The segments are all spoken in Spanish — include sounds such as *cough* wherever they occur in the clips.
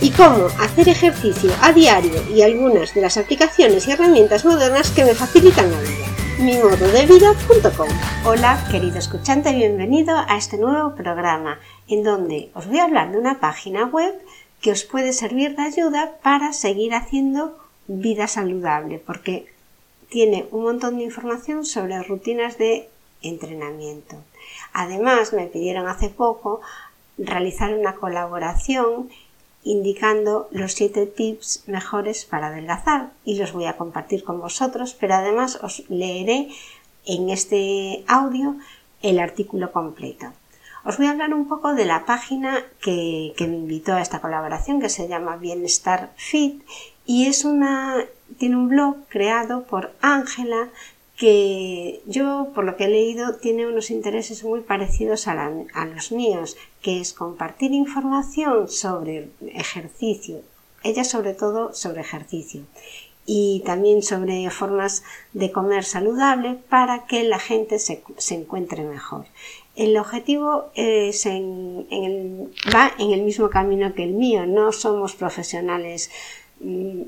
y cómo hacer ejercicio a diario y algunas de las aplicaciones y herramientas modernas que me facilitan la vida. mimododevida.com Hola, querido escuchante, bienvenido a este nuevo programa en donde os voy a hablar de una página web que os puede servir de ayuda para seguir haciendo vida saludable, porque tiene un montón de información sobre rutinas de entrenamiento. Además, me pidieron hace poco realizar una colaboración indicando los 7 tips mejores para adelgazar y los voy a compartir con vosotros, pero además os leeré en este audio el artículo completo. Os voy a hablar un poco de la página que, que me invitó a esta colaboración que se llama Bienestar Fit y es una tiene un blog creado por Ángela que yo, por lo que he leído, tiene unos intereses muy parecidos a, los míos, que es compartir información sobre ejercicio, ella sobre todo sobre ejercicio, y también sobre formas de comer saludable para que la gente se, encuentre mejor. El objetivo va en el mismo camino que el mío, no somos profesionales mm,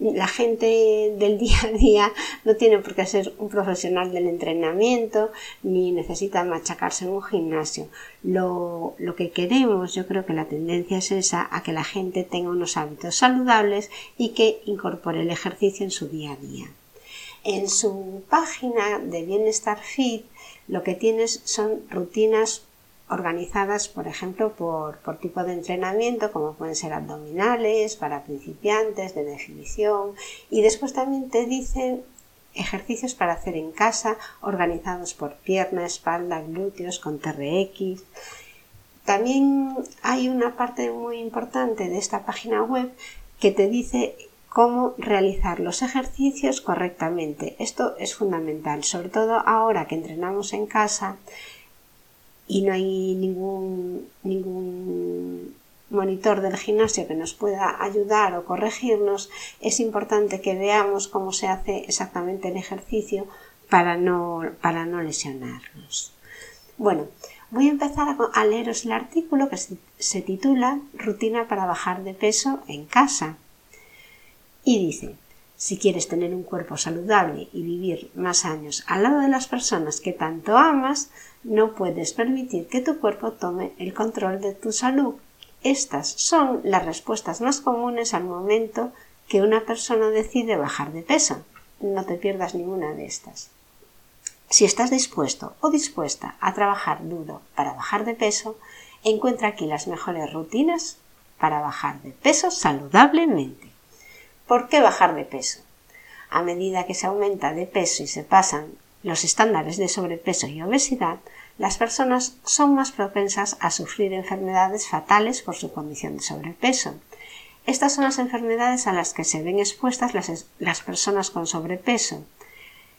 la gente del *laughs* día a día no tiene por qué ser un profesional del entrenamiento ni necesita machacarse en un gimnasio. Lo, lo, que queremos, yo creo que la tendencia es esa, a que la gente tenga unos hábitos saludables y que incorpore el ejercicio en su día a día. En su página de Bienestar Fit lo que tienes son rutinas organizadas, por ejemplo, por, tipo de entrenamiento, como pueden ser abdominales, para principiantes, de definición, y después también te dicen ejercicios para hacer en casa, organizados por pierna, espalda, glúteos, con TRX. También hay una parte muy importante de esta página web que te dice cómo realizar los ejercicios correctamente. Esto es fundamental, sobre todo ahora que entrenamos en casa y no hay ningún, ningún monitor del gimnasio que nos pueda ayudar o corregirnos, es importante que veamos cómo se hace exactamente el ejercicio para no, para no lesionarnos. Bueno, voy a empezar a, leeros el artículo que se titula Rutina para bajar de peso en casa. Y dice, si quieres tener un cuerpo saludable y vivir más años al lado de las personas que tanto amas, no puedes permitir que tu cuerpo tome el control de tu salud. Estas son las respuestas más comunes al momento que una persona decide bajar de peso. No te pierdas ninguna de estas. Si estás dispuesto o dispuesta a trabajar duro para bajar de peso, encuentra aquí las mejores rutinas para bajar de peso saludablemente. ¿Por qué bajar de peso? A medida que se aumenta de peso y se pasan los estándares de sobrepeso y obesidad, las personas son más propensas a sufrir enfermedades fatales por su condición de sobrepeso. Estas son las enfermedades a las que se ven expuestas las, personas con sobrepeso.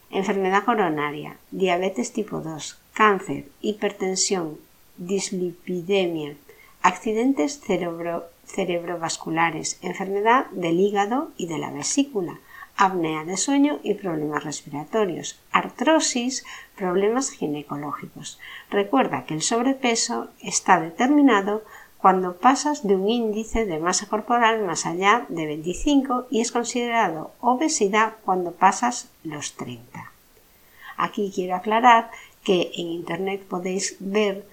Enfermedad coronaria, diabetes tipo 2, cáncer, hipertensión, dislipidemia, accidentes cerebro cerebrovasculares, enfermedad del hígado y de la vesícula, apnea de sueño y problemas respiratorios, artrosis, problemas ginecológicos. Recuerda que el sobrepeso está determinado cuando pasas de un índice de masa corporal más allá de 25 y es considerado obesidad cuando pasas los 30. Aquí quiero aclarar que en Internet podéis ver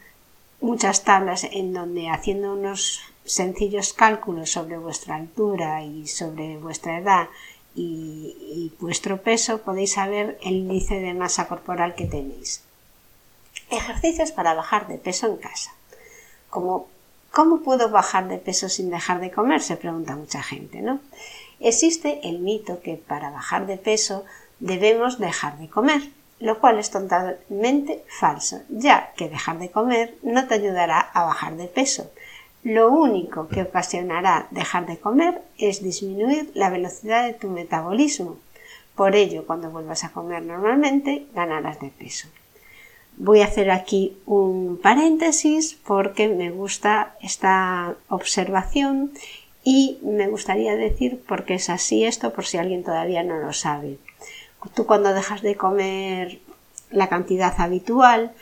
muchas tablas en donde haciendo unos sencillos cálculos sobre vuestra altura y sobre vuestra edad y, vuestro peso podéis saber el índice de masa corporal que tenéis. Ejercicios para bajar de peso en casa. ¿Cómo puedo bajar de peso sin dejar de comer? Se pregunta mucha gente, ¿no? Existe el mito que para bajar de peso debemos dejar de comer, lo cual es totalmente falso, ya que dejar de comer no te ayudará a bajar de peso. Lo único que ocasionará dejar de comer es disminuir la velocidad de tu metabolismo. Por ello, cuando vuelvas a comer normalmente, ganarás de peso. Voy a hacer aquí un paréntesis porque me gusta esta observación y me gustaría decir por qué es así esto por si alguien todavía no lo sabe. Tú cuando dejas de comer la cantidad habitual,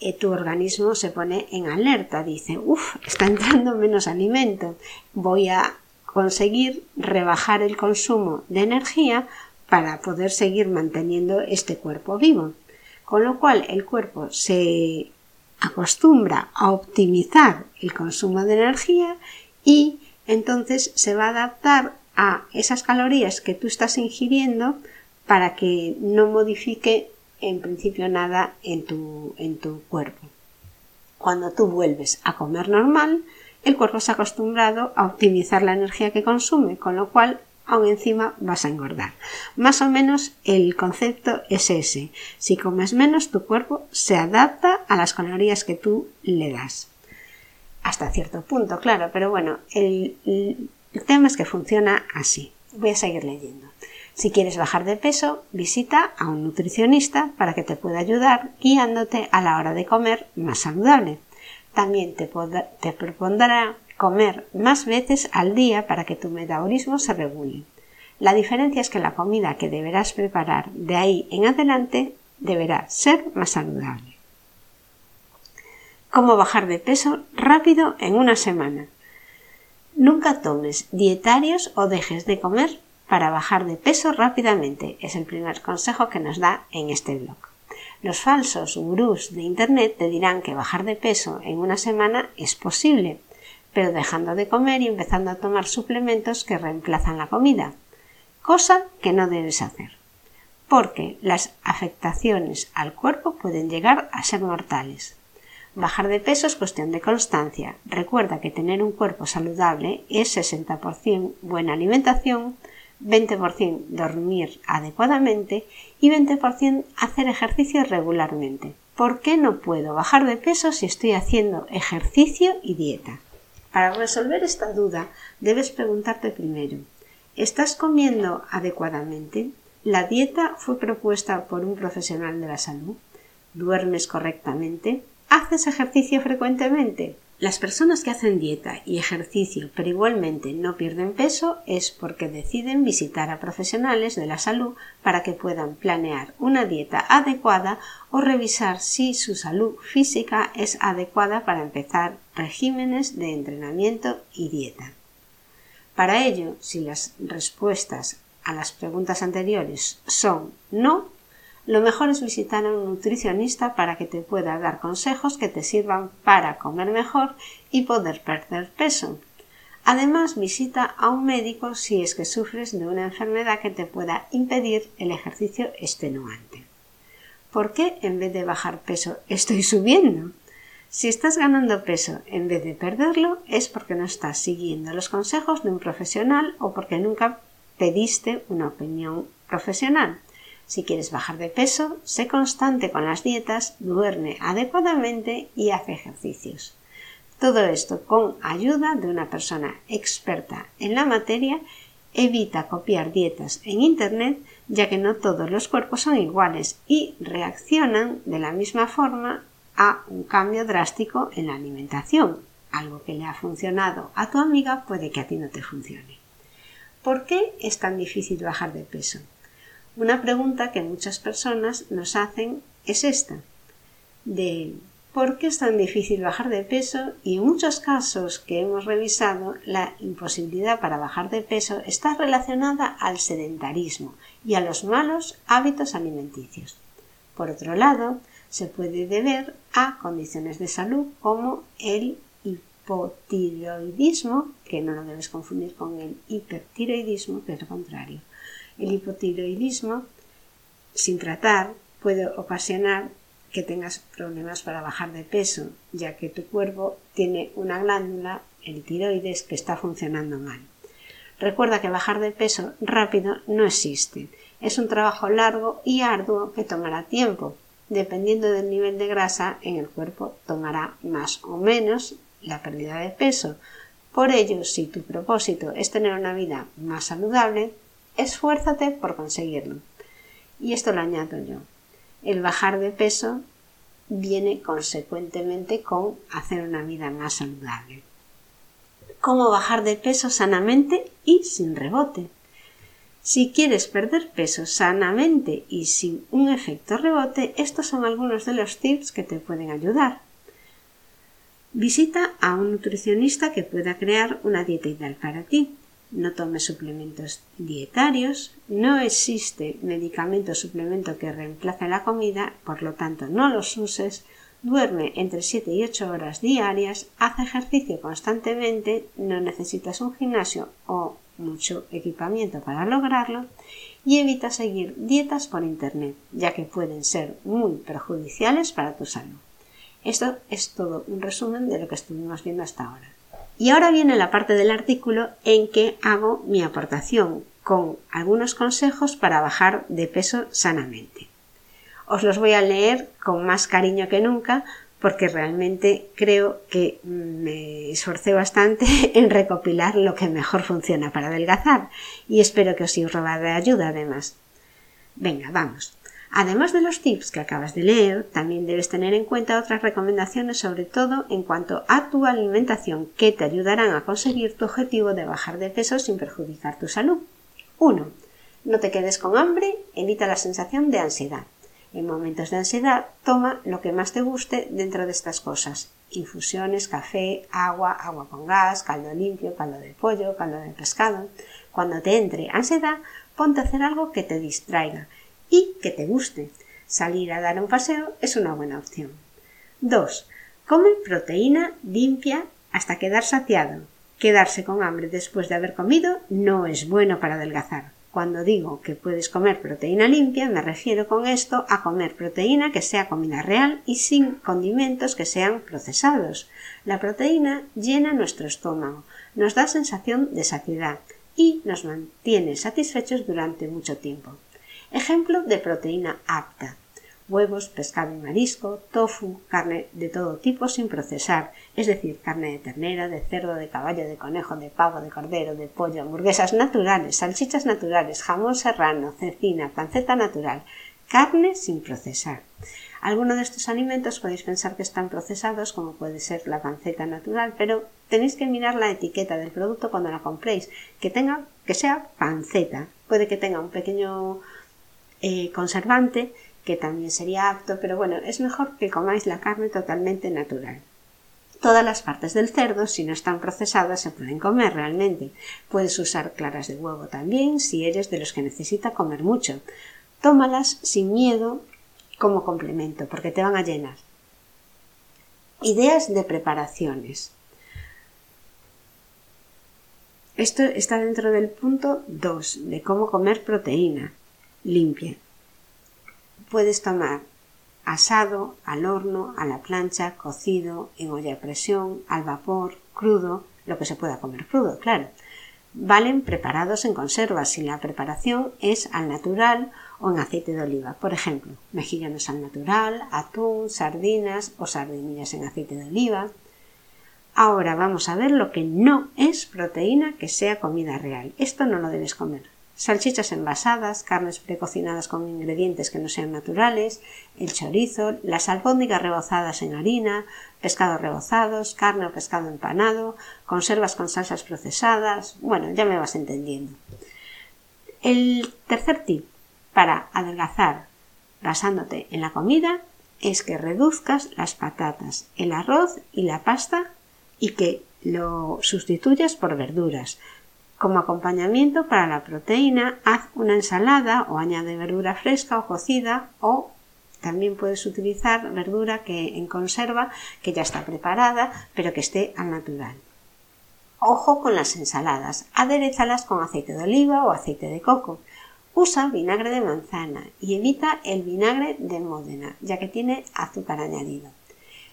eh, tu organismo se pone en alerta, dice, uff, está entrando menos alimento, voy a conseguir rebajar el consumo de energía para poder seguir manteniendo este cuerpo vivo. Con lo cual el cuerpo se acostumbra a optimizar el consumo de energía y entonces se va a adaptar a esas calorías que tú estás ingiriendo para que no modifique en principio nada en tu, en tu cuerpo. Cuando tú vuelves a comer normal, el cuerpo se ha acostumbrado a optimizar la energía que consume, con lo cual aún encima vas a engordar. Más o menos el concepto es ese. Si comes menos, tu cuerpo se adapta a las calorías que tú le das hasta cierto punto, claro, pero bueno, el, tema es que funciona así. Voy a seguir leyendo. Si quieres bajar de peso, visita a un nutricionista para que te pueda ayudar guiándote a la hora de comer más saludable. También te, propondrá comer más veces al día para que tu metabolismo se regule. La diferencia es que la comida que deberás preparar de ahí en adelante deberá ser más saludable. Cómo bajar de peso rápido en una semana. Nunca tomes dietarios o dejes de comer para bajar de peso rápidamente. Es el primer consejo que nos da en este blog. Los falsos gurús de Internet te dirán que bajar de peso en una semana es posible, pero dejando de comer y empezando a tomar suplementos que reemplazan la comida, cosa que no debes hacer, porque las afectaciones al cuerpo pueden llegar a ser mortales. Bajar de peso es cuestión de constancia. Recuerda que tener un cuerpo saludable es 60% buena alimentación, 20% dormir adecuadamente y 20% hacer ejercicio regularmente. ¿Por qué no puedo bajar de peso si estoy haciendo ejercicio y dieta? Para resolver esta duda debes preguntarte primero, ¿estás comiendo adecuadamente? ¿La dieta fue propuesta por un profesional de la salud? ¿Duermes correctamente? ¿Haces ejercicio frecuentemente? Las personas que hacen dieta y ejercicio pero igualmente no pierden peso es porque deciden visitar a profesionales de la salud para que puedan planear una dieta adecuada o revisar si su salud física es adecuada para empezar regímenes de entrenamiento y dieta. Para ello, si las respuestas a las preguntas anteriores son no, lo mejor es visitar a un nutricionista para que te pueda dar consejos que te sirvan para comer mejor y poder perder peso. Además, visita a un médico si es que sufres de una enfermedad que te pueda impedir el ejercicio extenuante. ¿Por qué en vez de bajar peso estoy subiendo? Si estás ganando peso en vez de perderlo es porque no estás siguiendo los consejos de un profesional o porque nunca pediste una opinión profesional. Si quieres bajar de peso, sé constante con las dietas, duerme adecuadamente y hace ejercicios. Todo esto con ayuda de una persona experta en la materia evita copiar dietas en Internet ya que no todos los cuerpos son iguales y reaccionan de la misma forma a un cambio drástico en la alimentación. Algo que le ha funcionado a tu amiga puede que a ti no te funcione. ¿Por qué es tan difícil bajar de peso? Una pregunta que muchas personas nos hacen es esta, de ¿por qué es tan difícil bajar de peso? Y en muchos casos que hemos revisado, la imposibilidad para bajar de peso está relacionada al sedentarismo y a los malos hábitos alimenticios. Por otro lado, se puede deber a condiciones de salud como el hipotiroidismo, que no lo debes confundir con el hipertiroidismo, que es lo contrario. El hipotiroidismo, sin tratar, puede ocasionar que tengas problemas para bajar de peso, ya que tu cuerpo tiene una glándula, el tiroides, que está funcionando mal. Recuerda que bajar de peso rápido no existe. Es un trabajo largo y arduo que tomará tiempo. Dependiendo del nivel de grasa en el cuerpo, tomará más o menos la pérdida de peso. Por ello, si tu propósito es tener una vida más saludable, esfuérzate por conseguirlo. Y esto lo añado yo. El bajar de peso viene consecuentemente con hacer una vida más saludable. ¿Cómo bajar de peso sanamente y sin rebote? Si quieres perder peso sanamente y sin un efecto rebote, estos son algunos de los tips que te pueden ayudar. Visita a un nutricionista que pueda crear una dieta ideal para ti. No tomes suplementos dietarios, no existe medicamento o suplemento que reemplace la comida, por lo tanto no los uses, duerme entre 7 y 8 horas diarias, haz ejercicio constantemente, no necesitas un gimnasio o mucho equipamiento para lograrlo y evita seguir dietas por internet, ya que pueden ser muy perjudiciales para tu salud. Esto es todo un resumen de lo que estuvimos viendo hasta ahora. Y ahora viene la parte del artículo en que hago mi aportación con algunos consejos para bajar de peso sanamente. Os los voy a leer con más cariño que nunca porque realmente creo que me esforcé bastante *laughs* en recopilar lo que mejor funciona para adelgazar y espero que os sirva de ayuda además. Venga, vamos. Además de los tips que acabas de leer, también debes tener en cuenta otras recomendaciones sobre todo en cuanto a tu alimentación que te ayudarán a conseguir tu objetivo de bajar de peso sin perjudicar tu salud. 1. No te quedes con hambre, evita la sensación de ansiedad. En momentos de ansiedad, toma lo que más te guste dentro de estas cosas. Infusiones, café, agua, agua con gas, caldo limpio, caldo de pollo, caldo de pescado. Cuando te entre ansiedad, ponte a hacer algo que te distraiga y que te guste. Salir a dar un paseo es una buena opción. 2. Come proteína limpia hasta quedar saciado. Quedarse con hambre después de haber comido no es bueno para adelgazar. Cuando digo que puedes comer proteína limpia, me refiero con esto a comer proteína que sea comida real y sin condimentos que sean procesados. La proteína llena nuestro estómago, nos da sensación de saciedad y nos mantiene satisfechos durante mucho tiempo. Ejemplo de proteína apta huevos, pescado y marisco, tofu, carne de todo tipo sin procesar, es decir, carne de ternera, de cerdo, de caballo, de conejo, de pavo, de cordero, de pollo, hamburguesas naturales, salchichas naturales, jamón serrano, cecina, panceta natural, carne sin procesar. Algunos de estos alimentos podéis pensar que están procesados, como puede ser la panceta natural, pero tenéis que mirar la etiqueta del producto cuando la compréis, que tenga, que sea panceta. Puede que tenga un pequeño eh, conservante que también sería apto, pero bueno, es mejor que comáis la carne totalmente natural. Todas las partes del cerdo, si no están procesadas, se pueden comer realmente. Puedes usar claras de huevo también, si eres de los que necesita comer mucho. Tómalas sin miedo como complemento, porque te van a llenar. Ideas de preparaciones. Esto está dentro del punto 2 de cómo comer proteína limpia puedes tomar asado, al horno, a la plancha, cocido, en olla de presión, al vapor, crudo, lo que se pueda comer crudo, claro. Valen preparados en conservas si la preparación es al natural o en aceite de oliva. Por ejemplo, mejillones al natural, atún, sardinas o sardinillas en aceite de oliva. Ahora vamos a ver lo que no es proteína que sea comida real. Esto no lo debes comer salchichas envasadas, carnes precocinadas con ingredientes que no sean naturales, el chorizo, las albóndigas rebozadas en harina, pescados rebozados, carne o pescado empanado, conservas con salsas procesadas, bueno, ya me vas entendiendo. El tercer tip para adelgazar basándote en la comida es que reduzcas las patatas, el arroz y la pasta y que lo sustituyas por verduras, como acompañamiento para la proteína, haz una ensalada o añade verdura fresca o cocida o También puedes utilizar verdura que en conserva, que ya está preparada, pero que esté al natural. Ojo con las ensaladas. Aderezalas con aceite de oliva o aceite de coco. Usa vinagre de manzana y evita el vinagre de Módena, ya que tiene azúcar añadido.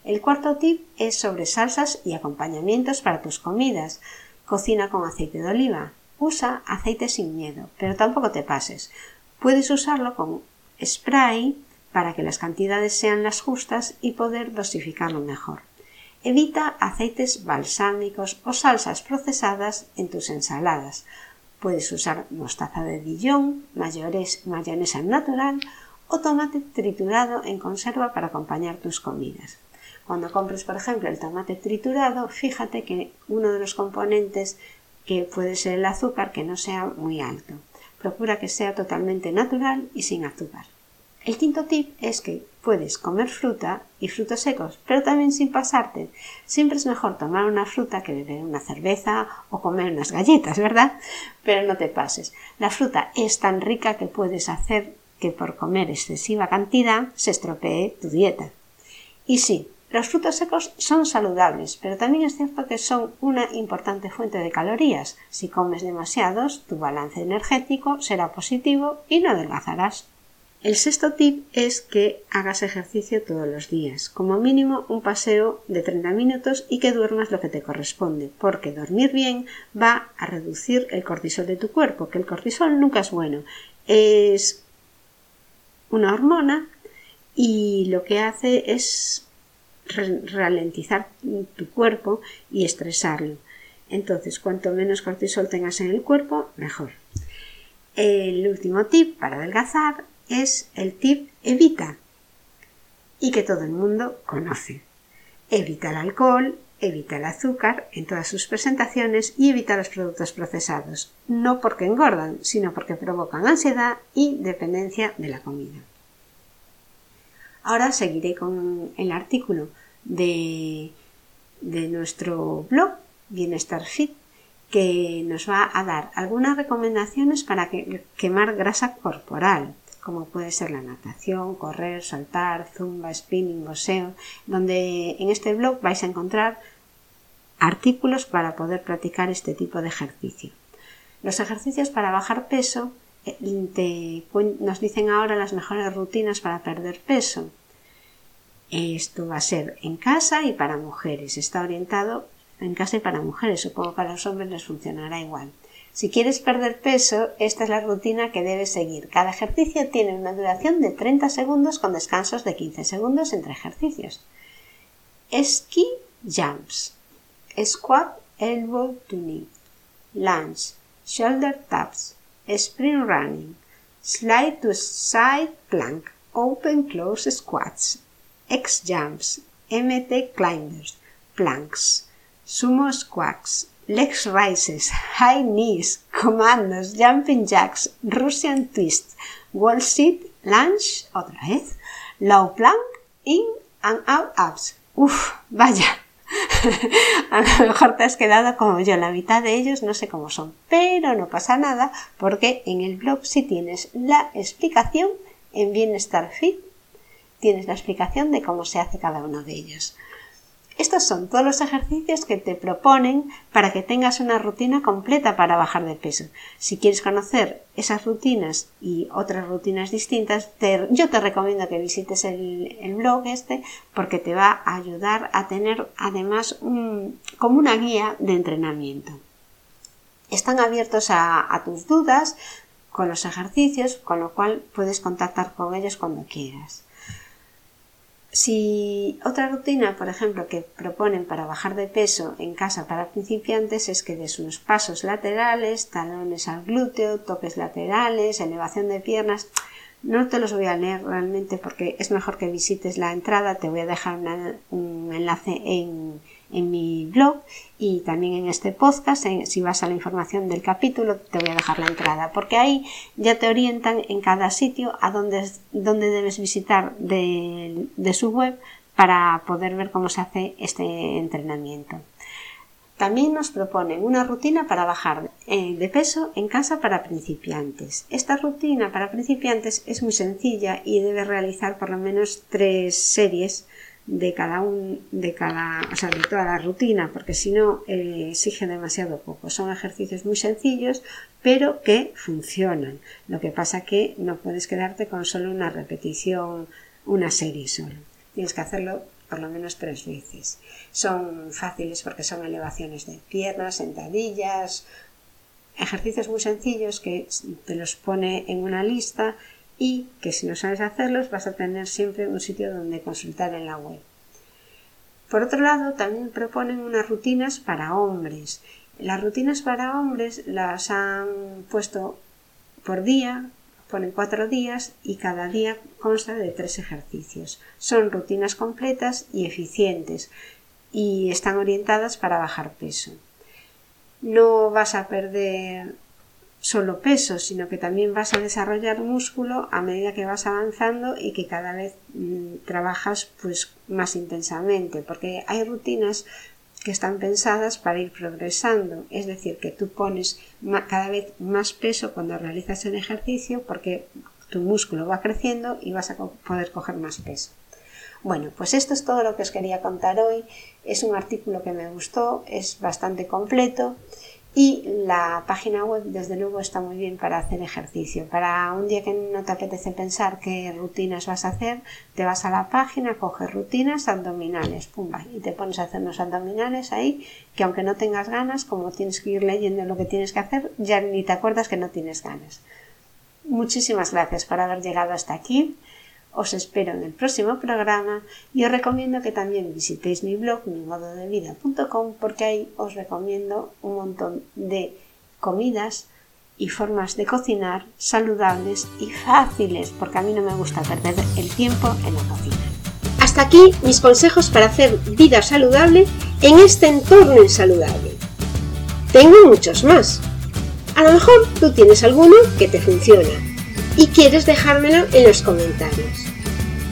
El cuarto tip es sobre salsas y acompañamientos para tus comidas. Cocina con aceite de oliva. Usa aceite sin miedo, pero tampoco te pases. Puedes usarlo con spray para que las cantidades sean las justas y poder dosificarlo mejor. Evita aceites balsámicos o salsas procesadas en tus ensaladas. Puedes usar mostaza de Dijon, mayonesa natural o tomate triturado en conserva para acompañar tus comidas. Cuando compres, por ejemplo, el tomate triturado, fíjate que uno de los componentes que puede ser el azúcar que no sea muy alto. Procura que sea totalmente natural y sin azúcar. El quinto tip es que puedes comer fruta y frutos secos, pero también sin pasarte. Siempre es mejor tomar una fruta que beber una cerveza o comer unas galletas, ¿verdad? Pero no te pases. La fruta es tan rica que puedes hacer que por comer excesiva cantidad se estropee tu dieta. Y sí, los frutos secos son saludables, pero también es cierto que son una importante fuente de calorías. Si comes demasiados, tu balance energético será positivo y no adelgazarás. El sexto tip es que hagas ejercicio todos los días, como mínimo un paseo de 30 minutos y que duermas lo que te corresponde, porque dormir bien va a reducir el cortisol de tu cuerpo, que el cortisol nunca es bueno, es una hormona y lo que hace es ralentizar tu cuerpo y estresarlo. Entonces, cuanto menos cortisol tengas en el cuerpo, mejor. El último tip para adelgazar es el tip evita y que todo el mundo conoce. Evita el alcohol, evita el azúcar en todas sus presentaciones y evita los productos procesados, no porque engordan, sino porque provocan ansiedad y dependencia de la comida. Ahora seguiré con el artículo de, nuestro blog Bienestar Fit que nos va a dar algunas recomendaciones para quemar grasa corporal, como puede ser la natación, correr, saltar, zumba, spinning, boxeo, donde en este blog vais a encontrar artículos para poder practicar este tipo de ejercicio. Los ejercicios para bajar peso nos dicen ahora las mejores rutinas para perder peso. Esto va a ser en casa y para mujeres. Está orientado en casa y para mujeres. Supongo que a los hombres les funcionará igual. Si quieres perder peso, esta es la rutina que debes seguir. Cada ejercicio tiene una duración de 30 segundos con descansos de 15 segundos entre ejercicios. Ski jumps. Squat elbow to knee. Lunge. Shoulder taps sprint running, slide to side plank, open close squats, X jumps, MT climbers, planks, sumo squats, legs rises, high knees, comandos, jumping jacks, Russian twist, wall sit, lunge, otra vez, low plank, in and out abs. Uf, vaya. *laughs* a lo mejor te has quedado como yo, la mitad de ellos no sé cómo son, pero no pasa nada porque en el blog sí tienes la explicación en Bienestar Fit, tienes la explicación de cómo se hace cada uno de ellos. Estos son todos los ejercicios que te proponen para que tengas una rutina completa para bajar de peso. Si quieres conocer esas rutinas y otras rutinas distintas, yo te recomiendo que visites el, blog este porque te va a ayudar a tener además como una guía de entrenamiento. Están abiertos a tus dudas con los ejercicios, con lo cual puedes contactar con ellos cuando quieras. Si otra rutina, por ejemplo, que proponen para bajar de peso en casa para principiantes es que des unos pasos laterales, talones al glúteo, toques laterales, elevación de piernas. No te los voy a leer realmente porque es mejor que visites la entrada. Te voy a dejar un enlace en, en mi blog y también en este podcast. si vas a la información del capítulo, te voy a dejar la entrada, porque ahí ya te orientan en cada sitio a dónde, dónde debes visitar de, de su web para poder ver cómo se hace este entrenamiento. También nos proponen una rutina para bajar eh, de peso en casa para principiantes. Esta rutina para principiantes es muy sencilla y debe realizar por lo menos tres series de cada un, de cada, o sea, de toda la rutina, porque si no eh, exige demasiado poco. Son ejercicios muy sencillos, pero que funcionan. Lo que pasa que no puedes quedarte con solo una repetición, una serie solo. Tienes que hacerlo por lo menos tres veces. Son fáciles porque son elevaciones de piernas, sentadillas, ejercicios muy sencillos que te los pone en una lista y que si no sabes hacerlos vas a tener siempre un sitio donde consultar en la web. Por otro lado, también proponen unas rutinas para hombres. Las rutinas para hombres las han puesto por día, ponen cuatro días y cada día consta de tres ejercicios. Son rutinas completas y eficientes y están orientadas para bajar peso. No vas a perder solo peso, sino que también vas a desarrollar músculo a medida que vas avanzando y que cada vez mm, trabajas pues más intensamente, porque hay rutinas que están pensadas para ir progresando, es decir, que tú pones cada vez más peso cuando realizas el ejercicio porque tu músculo va creciendo y vas a poder coger más peso. Bueno, pues esto es todo lo que os quería contar hoy. Es un artículo que me gustó, es bastante completo y la página web, desde luego, está muy bien para hacer ejercicio. Para un día que no te apetece pensar qué rutinas vas a hacer, te vas a la página, coges rutinas abdominales, pumba, y te pones a hacer unos abdominales ahí, que aunque no tengas ganas, como tienes que ir leyendo lo que tienes que hacer, ya ni te acuerdas que no tienes ganas. Muchísimas gracias por haber llegado hasta aquí. Os espero en el próximo programa y os recomiendo que también visitéis mi blog mimododevida.com porque ahí os recomiendo un montón de comidas y formas de cocinar saludables y fáciles porque a mí no me gusta perder el tiempo en la cocina. Hasta aquí mis consejos para hacer vida saludable en este entorno insaludable. Tengo muchos más. A lo mejor tú tienes alguno que te funciona y quieres dejármelo en los comentarios.